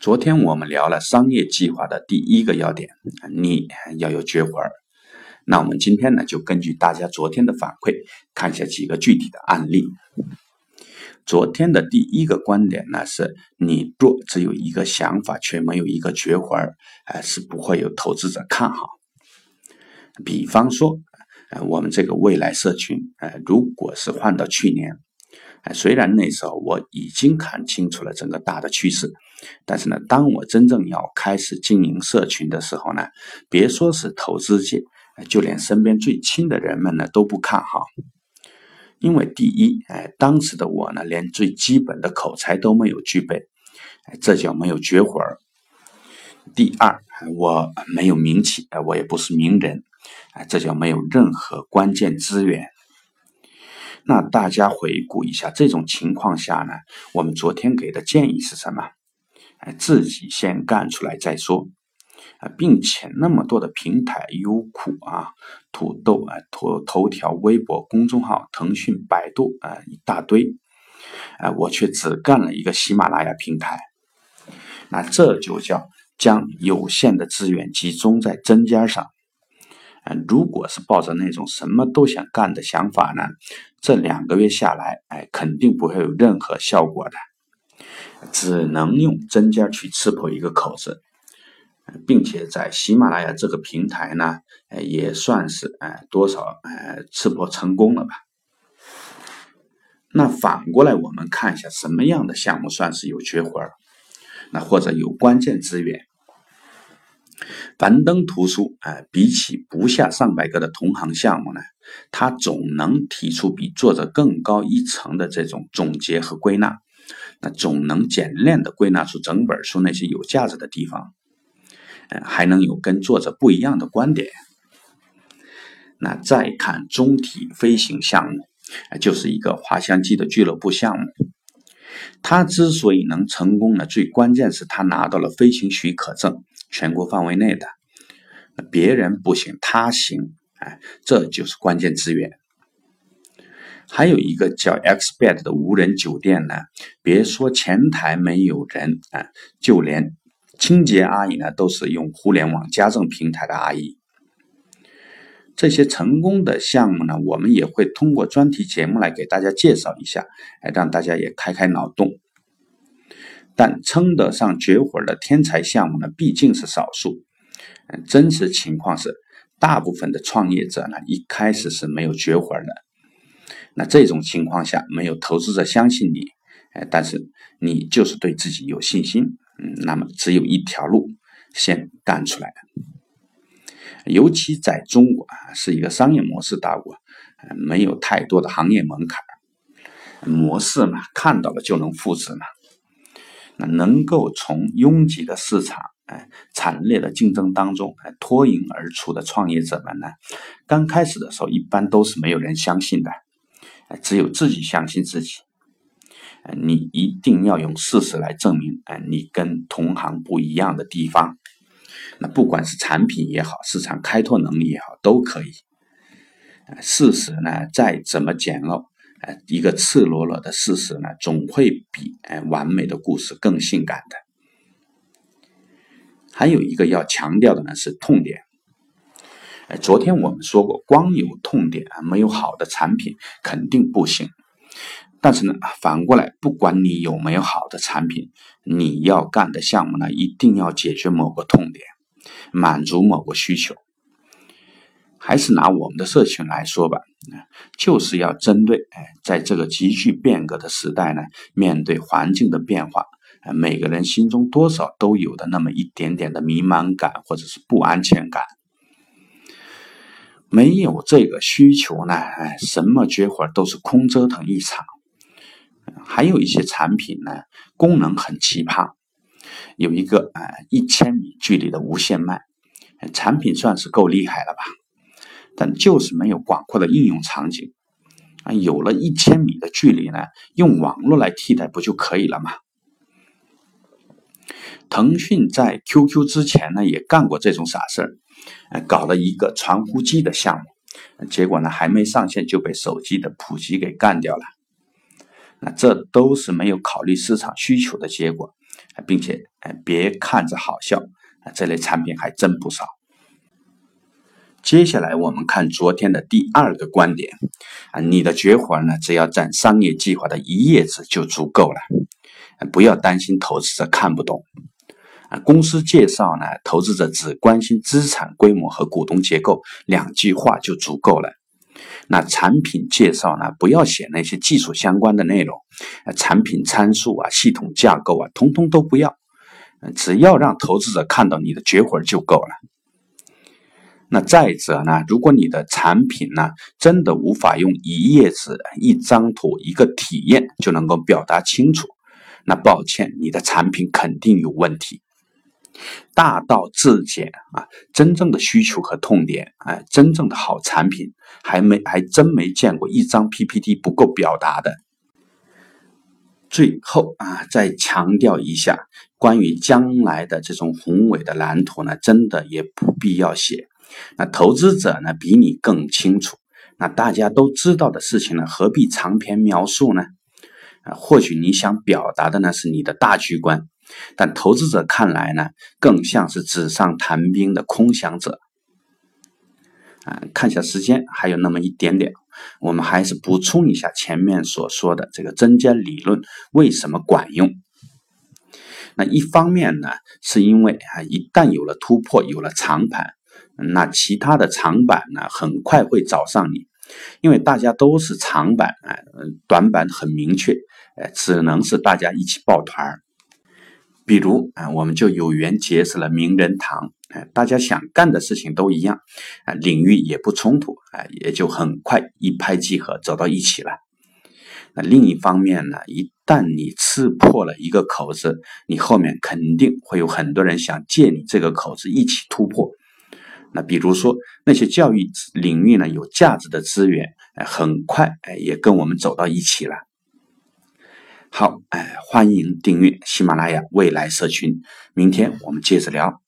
昨天我们聊了商业计划的第一个要点，你要有绝活儿。那我们今天呢，就根据大家昨天的反馈，看下几个具体的案例。昨天的第一个观点呢，是你若只有一个想法，却没有一个绝活儿，哎，是不会有投资者看好。比方说，呃，我们这个未来社群，呃，如果是换到去年。哎虽然那时候我已经看清楚了整个大的趋势，但是呢，当我真正要开始经营社群的时候呢，别说是投资界，就连身边最亲的人们呢都不看好。因为第一，哎，当时的我呢，连最基本的口才都没有具备，这叫没有绝活儿。第二，我没有名气，哎，我也不是名人，哎，这叫没有任何关键资源。那大家回顾一下，这种情况下呢，我们昨天给的建议是什么？哎，自己先干出来再说啊，并且那么多的平台，优酷啊、土豆啊、头头条、微博、公众号、腾讯、百度啊，一大堆，哎，我却只干了一个喜马拉雅平台，那这就叫将有限的资源集中在针尖上。如果是抱着那种什么都想干的想法呢，这两个月下来，哎，肯定不会有任何效果的，只能用针尖去刺破一个口子，并且在喜马拉雅这个平台呢，哎，也算是哎多少哎刺破成功了吧。那反过来，我们看一下什么样的项目算是有绝活儿，那或者有关键资源。樊登图书啊，比起不下上百个的同行项目呢，他总能提出比作者更高一层的这种总结和归纳，那总能简练的归纳出整本书那些有价值的地方，嗯，还能有跟作者不一样的观点。那再看中体飞行项目，就是一个滑翔机的俱乐部项目，他之所以能成功呢，最关键是他拿到了飞行许可证。全国范围内的，别人不行，他行，哎，这就是关键资源。还有一个叫 Xbed 的无人酒店呢，别说前台没有人啊，就连清洁阿姨呢，都是用互联网家政平台的阿姨。这些成功的项目呢，我们也会通过专题节目来给大家介绍一下，哎，让大家也开开脑洞。但称得上绝活的天才项目呢，毕竟是少数。嗯，真实情况是，大部分的创业者呢，一开始是没有绝活的。那这种情况下，没有投资者相信你，哎，但是你就是对自己有信心，嗯，那么只有一条路，先干出来。尤其在中国啊，是一个商业模式大国，没有太多的行业门槛，模式嘛，看到了就能复制嘛。那能够从拥挤的市场、哎惨烈的竞争当中哎脱颖而出的创业者们呢，刚开始的时候一般都是没有人相信的，只有自己相信自己，你一定要用事实来证明哎你跟同行不一样的地方，那不管是产品也好，市场开拓能力也好，都可以，事实呢再怎么简陋。哎，一个赤裸裸的事实呢，总会比哎完美的故事更性感的。还有一个要强调的呢是痛点。哎，昨天我们说过，光有痛点，没有好的产品肯定不行。但是呢，反过来，不管你有没有好的产品，你要干的项目呢，一定要解决某个痛点，满足某个需求。还是拿我们的社群来说吧，就是要针对哎，在这个急剧变革的时代呢，面对环境的变化，每个人心中多少都有的那么一点点的迷茫感或者是不安全感。没有这个需求呢，哎，什么绝活都是空折腾一场。还有一些产品呢，功能很奇葩，有一个啊一千米距离的无线麦，产品算是够厉害了吧？但就是没有广阔的应用场景啊！有了一千米的距离呢，用网络来替代不就可以了吗？腾讯在 QQ 之前呢，也干过这种傻事儿，搞了一个传呼机的项目，结果呢，还没上线就被手机的普及给干掉了。那这都是没有考虑市场需求的结果，并且哎，别看着好笑啊，这类产品还真不少。接下来我们看昨天的第二个观点啊，你的绝活呢，只要占商业计划的一页纸就足够了，不要担心投资者看不懂啊。公司介绍呢，投资者只关心资产规模和股东结构，两句话就足够了。那产品介绍呢，不要写那些技术相关的内容，产品参数啊、系统架构啊，通通都不要，只要让投资者看到你的绝活就够了。那再者呢？如果你的产品呢，真的无法用一页纸、一张图、一个体验就能够表达清楚，那抱歉，你的产品肯定有问题。大道至简啊，真正的需求和痛点，哎，真正的好产品，还没还真没见过一张 PPT 不够表达的。最后啊，再强调一下，关于将来的这种宏伟的蓝图呢，真的也不必要写。那投资者呢比你更清楚，那大家都知道的事情呢，何必长篇描述呢？啊，或许你想表达的呢是你的大局观，但投资者看来呢，更像是纸上谈兵的空想者。啊，看下时间还有那么一点点，我们还是补充一下前面所说的这个增加理论为什么管用。那一方面呢，是因为啊，一旦有了突破，有了长盘。那其他的长板呢，很快会找上你，因为大家都是长板啊，短板很明确，呃，只能是大家一起抱团儿。比如啊，我们就有缘结识了名人堂，哎，大家想干的事情都一样，啊，领域也不冲突，啊，也就很快一拍即合，走到一起了。那另一方面呢，一旦你刺破了一个口子，你后面肯定会有很多人想借你这个口子一起突破。那比如说那些教育领域呢有价值的资源，哎，很快哎也跟我们走到一起了。好，哎，欢迎订阅喜马拉雅未来社群，明天我们接着聊。